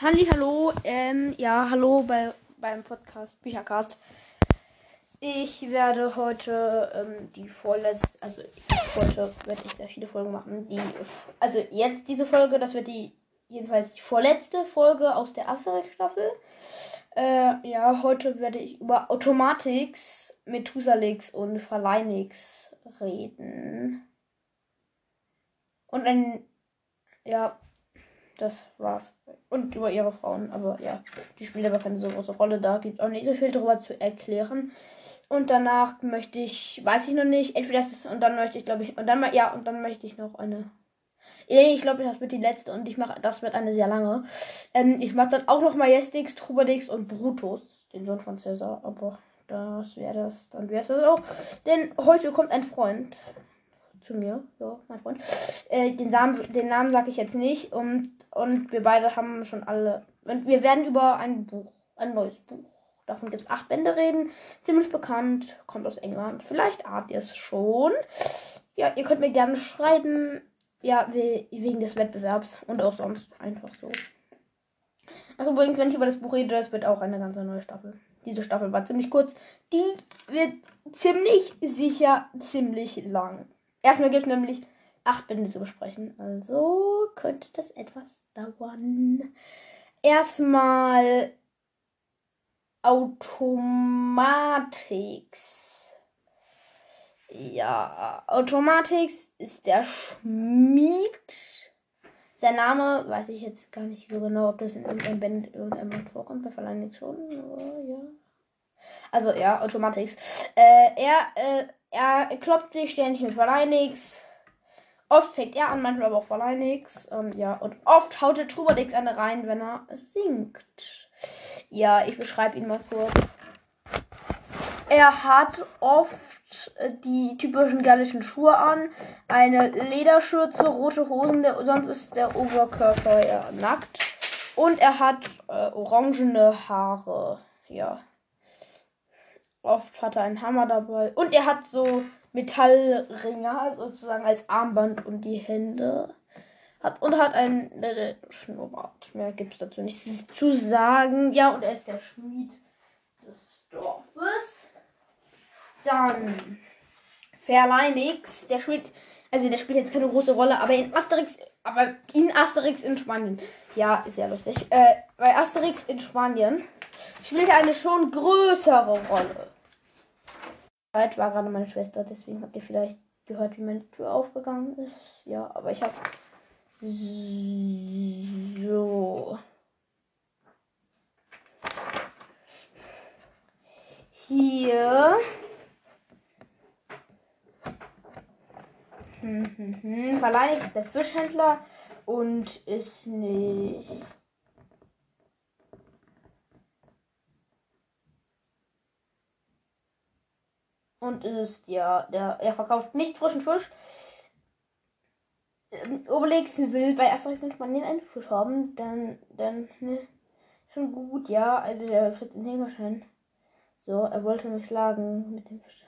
Halli, hallo. Ähm, ja, hallo bei, beim Podcast Büchercast. Ich werde heute ähm, die vorletzte, also heute werde ich sehr viele Folgen machen. Die, also jetzt diese Folge, das wird die jedenfalls die vorletzte Folge aus der Asterix-Staffel. Äh, ja, heute werde ich über Automatics, Methusalix und Verleinix reden. Und ein, ja, das war's. Und über ihre Frauen. Aber ja, die spielen aber keine so große Rolle. Da gibt es auch nicht so viel darüber zu erklären. Und danach möchte ich, weiß ich noch nicht, entweder das und dann möchte ich, glaube ich, und dann mal, ja, und dann möchte ich noch eine. Ich glaube, das wird die letzte und ich mache, das wird eine sehr lange. Ähm, ich mache dann auch noch Majestix, Trubadix und Brutus, den Sohn von Cäsar. Aber das wäre das, dann wäre es das auch. Denn heute kommt ein Freund zu mir, ja, mein Freund. Äh, den, Namen, den Namen sage ich jetzt nicht und, und wir beide haben schon alle. Und wir werden über ein Buch, ein neues Buch. Davon gibt es acht Bände reden. Ziemlich bekannt, kommt aus England. Vielleicht ahnt ihr es schon. Ja, ihr könnt mir gerne schreiben. Ja, wegen des Wettbewerbs und auch sonst einfach so. Also übrigens, wenn ich über das Buch rede, das wird auch eine ganz neue Staffel. Diese Staffel war ziemlich kurz. Die wird ziemlich sicher ziemlich lang. Erstmal gibt es nämlich acht Bände zu besprechen. Also könnte das etwas dauern. Erstmal Automatics. Ja, Automatics ist der Schmied. Sein Name weiß ich jetzt gar nicht so genau, ob das in irgendeinem Band irgendwann vorkommt. Bei Verleih schon. Ja. Also ja, Automatics. Äh, er äh, er kloppt sich ständig mit Verleinix. Oft fängt er an, manchmal aber auch Verleinix. Ähm, ja, und oft haut der Trubadix eine rein, wenn er singt. Ja, ich beschreibe ihn mal kurz. Er hat oft äh, die typischen gallischen Schuhe an, eine Lederschürze, rote Hosen, der, sonst ist der Oberkörper ja nackt. Und er hat äh, orangene Haare. Ja. Oft hat er einen Hammer dabei. Und er hat so Metallringer sozusagen als Armband um die Hände. Hat, und hat einen äh, Schnurrbart. Mehr gibt es dazu nicht zu sagen. Ja, und er ist der Schmied des Dorfes. Dann Verleinix, der spielt, also der spielt jetzt keine große Rolle, aber in Asterix, aber in Asterix in Spanien. Ja, ist ja lustig. Äh, bei Asterix in Spanien spielt er eine schon größere Rolle. Zeit war gerade meine Schwester, deswegen habt ihr vielleicht gehört, wie meine Tür aufgegangen ist. Ja, aber ich habe so hier hm, hm, hm. Verleiht der Fischhändler und ist nicht und ist ja, der, er verkauft nicht frischen Fisch. Ähm, Obelix will bei Asterix in Spanien einen Fisch haben, dann, dann, ne, schon gut, ja, also der kriegt den Hängerschein. So, er wollte mich schlagen mit dem Fisch.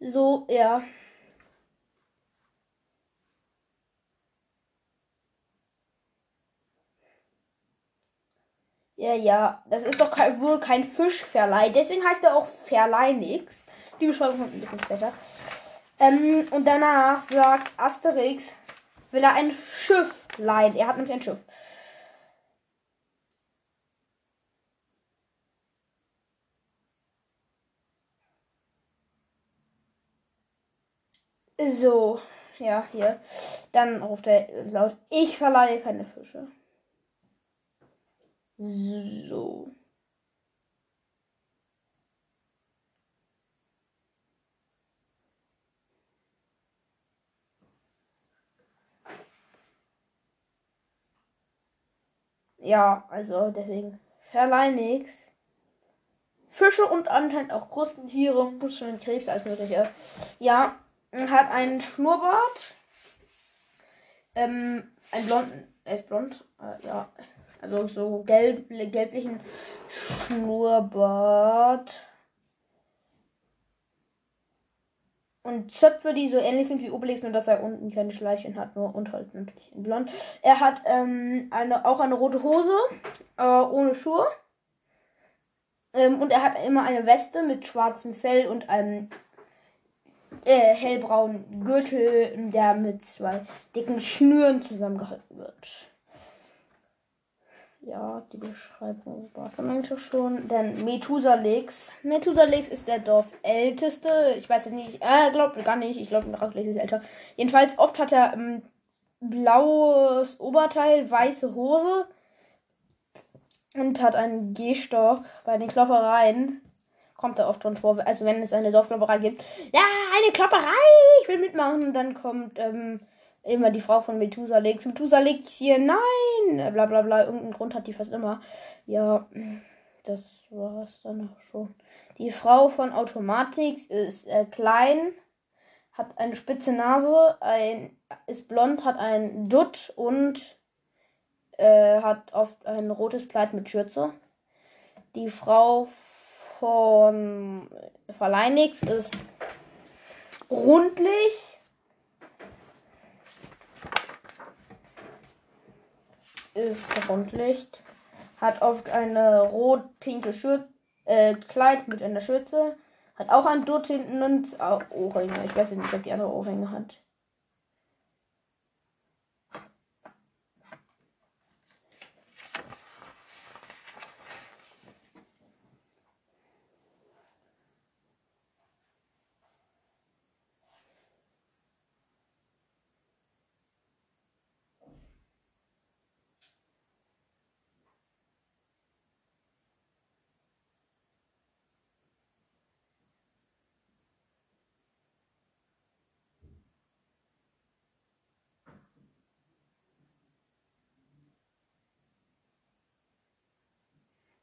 So, ja. Ja, ja, das ist doch kein, wohl kein Fischverleih. Deswegen heißt er auch Verleih nix. Die Beschreibung kommt ein bisschen später. Ähm, und danach sagt Asterix, will er ein Schiff leihen. Er hat nämlich ein Schiff. So, ja, hier. Dann ruft er laut, ich verleihe keine Fische. So. Ja, also deswegen verleih nix. Fische und anscheinend auch Krustentiere, Muscheln, Krebs, alles mögliche. Ja, hat einen Schnurrbart. Ähm, ein blonden, er ist blond, äh, ja. Also so gelb, gelblichen Schnurrbart. Und Zöpfe, die so ähnlich sind wie Obelix, nur dass er unten keine Schleifchen hat, nur und halt natürlich in blond. Er hat ähm, eine, auch eine rote Hose, äh, ohne Schuhe. Ähm, und er hat immer eine Weste mit schwarzem Fell und einem äh, hellbraunen Gürtel, der mit zwei dicken Schnüren zusammengehalten wird. Ja, die Beschreibung war es dann eigentlich schon. Denn Methusalix. Methusalix ist der Dorfälteste. Ich weiß nicht, äh, glaube gar nicht. Ich glaube, Miraculix ist älter. Jedenfalls, oft hat er ähm, blaues Oberteil, weiße Hose und hat einen Gehstock. Bei den Kloppereien kommt er oft drin vor. Also, wenn es eine Dorfklopperei gibt. Ja, eine Klopperei! Ich will mitmachen. Dann kommt, ähm, immer die Frau von Methusalix. Methusalix hier, nein! Bla bla bla. Irgendeinen Grund hat die fast immer. Ja, das war's dann auch schon. Die Frau von Automatix ist äh, klein, hat eine spitze Nase, ein, ist blond, hat ein Dutt und äh, hat oft ein rotes Kleid mit Schürze. Die Frau von Verleinix ist rundlich, ist Rundlicht. Hat oft eine rot-pinke Schürze, äh, Kleid mit einer Schürze. Hat auch ein Dutt hinten und auch Ohrringe. Ich weiß nicht, ob die andere Ohrringe hat.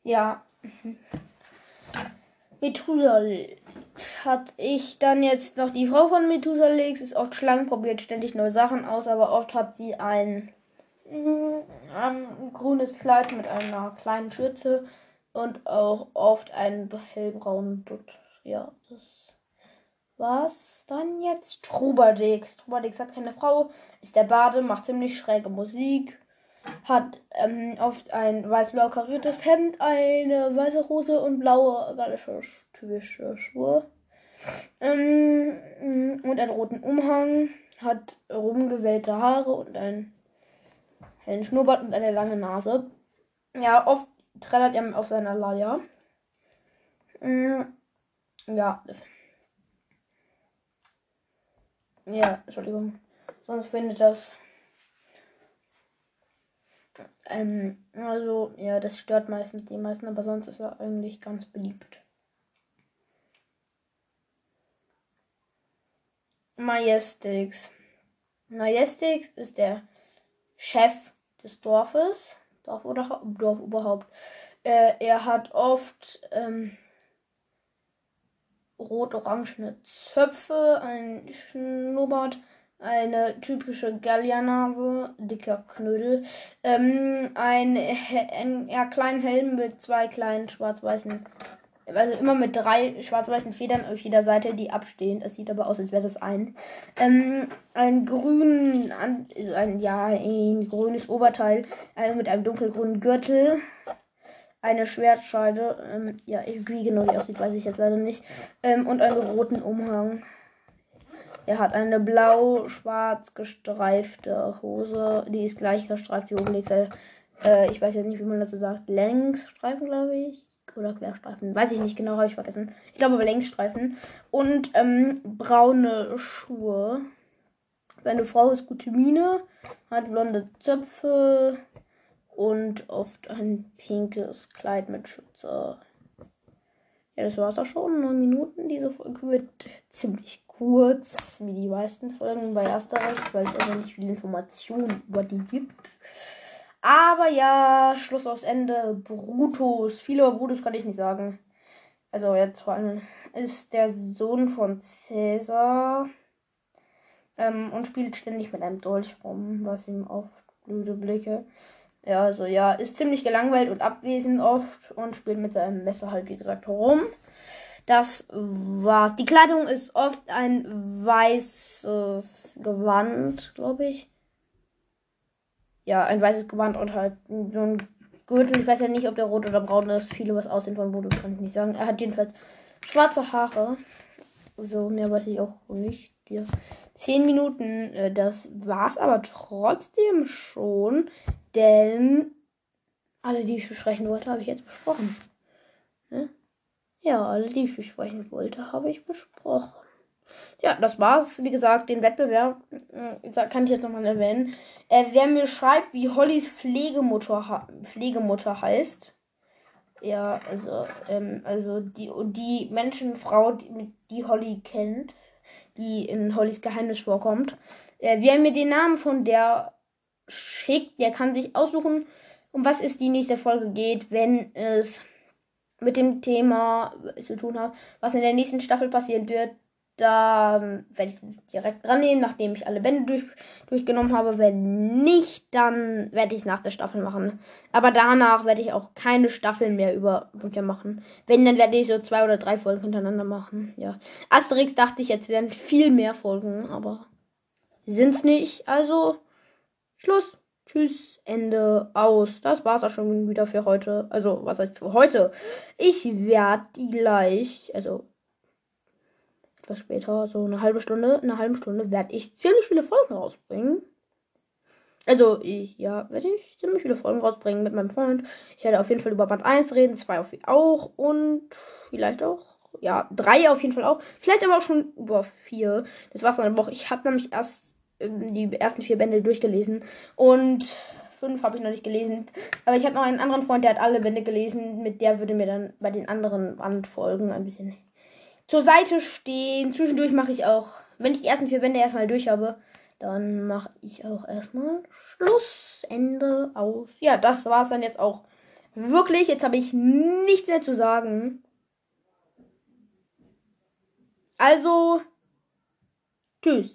Ja. Methusalix hat ich dann jetzt noch die Frau von Methusalix, ist oft schlank, probiert ständig neue Sachen aus, aber oft hat sie ein, ein grünes Kleid mit einer kleinen Schürze und auch oft einen hellbraunen Dutt. Ja, das war's dann jetzt. Trubadix. Trubadix hat keine Frau, ist der Bade, macht ziemlich schräge Musik hat ähm, oft ein weiß-blau kariertes Hemd, eine weiße Hose und blaue gallische typische Schuhe. Ähm, und einen roten Umhang, hat rumgewellte Haare und einen hellen Schnurrbart und eine lange Nase. Ja, oft trällert er auf seiner Leier. Ähm, ja. Ja, Entschuldigung. Sonst findet das ähm, also, ja, das stört meistens die meisten, aber sonst ist er eigentlich ganz beliebt. Majestix. Majestix ist der Chef des Dorfes. Dorf oder Dorf überhaupt. Äh, er hat oft ähm, rot-orangene Zöpfe, ein Schnurrbart eine typische Gallianase, dicker Knödel, ähm, ein, ein eher kleinen Helm mit zwei kleinen schwarz-weißen, also immer mit drei schwarz-weißen Federn auf jeder Seite, die abstehen. Es sieht aber aus, als wäre das ein. Ähm, ein grün, ein, ja, ein grünes Oberteil äh, mit einem dunkelgrünen Gürtel. Eine Schwertscheide, ähm, ja, wie genau die aussieht, weiß ich jetzt leider nicht. Ähm, und einen roten Umhang. Er hat eine blau-schwarz gestreifte Hose. Die ist gleich gestreift wie Obelix. Äh, ich weiß jetzt nicht, wie man dazu sagt. Längsstreifen, glaube ich. Oder Querstreifen. Weiß ich nicht genau, habe ich vergessen. Ich glaube aber Längsstreifen. Und ähm, braune Schuhe. Seine Frau ist gute Mine. Hat blonde Zöpfe. Und oft ein pinkes Kleid mit Schütze. Ja, das war's auch schon. Neun Minuten. Diese Folge wird ziemlich kurz, wie die meisten Folgen bei Asterix, weil es einfach nicht viele Informationen über die gibt. Aber ja, Schluss aus Ende. Brutus. Viel über Brutus kann ich nicht sagen. Also jetzt vor allem ist der Sohn von Cäsar ähm, und spielt ständig mit einem Dolch rum, was ihm auf blöde Blicke. Ja, also ja, ist ziemlich gelangweilt und abwesend oft und spielt mit seinem Messer halt wie gesagt rum. Das war's. Die Kleidung ist oft ein weißes Gewand, glaube ich. Ja, ein weißes Gewand und halt so ein Gürtel. Ich weiß ja nicht, ob der rot oder braun ist. Viele was aussehen von Voodoo, kann ich nicht sagen. Er hat jedenfalls schwarze Haare. So, mehr weiß ich auch nicht. Ja. Zehn Minuten, äh, das war's aber trotzdem schon. Denn alle, die ich besprechen wollte, habe ich jetzt besprochen. Ne? Ja, alle, die ich besprechen wollte, habe ich besprochen. Ja, das war's. Wie gesagt, den Wettbewerb äh, kann ich jetzt nochmal erwähnen. Äh, wer mir schreibt, wie Hollys Pflegemutter, Pflegemutter heißt. Ja, also, ähm, also die, die Menschenfrau, die, die Holly kennt, die in Hollys Geheimnis vorkommt. Äh, wer mir den Namen von der schickt, der kann sich aussuchen, um was es die nächste Folge geht, wenn es mit dem Thema zu tun hat, was in der nächsten Staffel passieren wird. Da werde ich es direkt dran nehmen, nachdem ich alle Bände durch, durchgenommen habe. Wenn nicht, dann werde ich es nach der Staffel machen. Aber danach werde ich auch keine Staffeln mehr über Bücher machen. Wenn, dann werde ich so zwei oder drei Folgen hintereinander machen. Ja. Asterix dachte ich, jetzt wären viel mehr Folgen, aber sind es nicht. Also, Schluss. Tschüss, Ende, aus. Das war's auch schon wieder für heute. Also, was heißt für heute? Ich werde gleich, also etwas später, so eine halbe Stunde, eine halbe Stunde, werde ich ziemlich viele Folgen rausbringen. Also, ich, ja, werde ich ziemlich viele Folgen rausbringen mit meinem Freund. Ich werde auf jeden Fall über Band 1 reden, 2 auf auch und vielleicht auch, ja, 3 auf jeden Fall auch. Vielleicht aber auch schon über 4. Das war's dann eine Woche. Ich habe nämlich erst die ersten vier Bände durchgelesen. Und fünf habe ich noch nicht gelesen. Aber ich habe noch einen anderen Freund, der hat alle Bände gelesen. Mit der würde mir dann bei den anderen Bandfolgen ein bisschen zur Seite stehen. Zwischendurch mache ich auch, wenn ich die ersten vier Bände erstmal durch habe, dann mache ich auch erstmal Schluss, Ende, aus. Ja, das war es dann jetzt auch. Wirklich, jetzt habe ich nichts mehr zu sagen. Also, tschüss.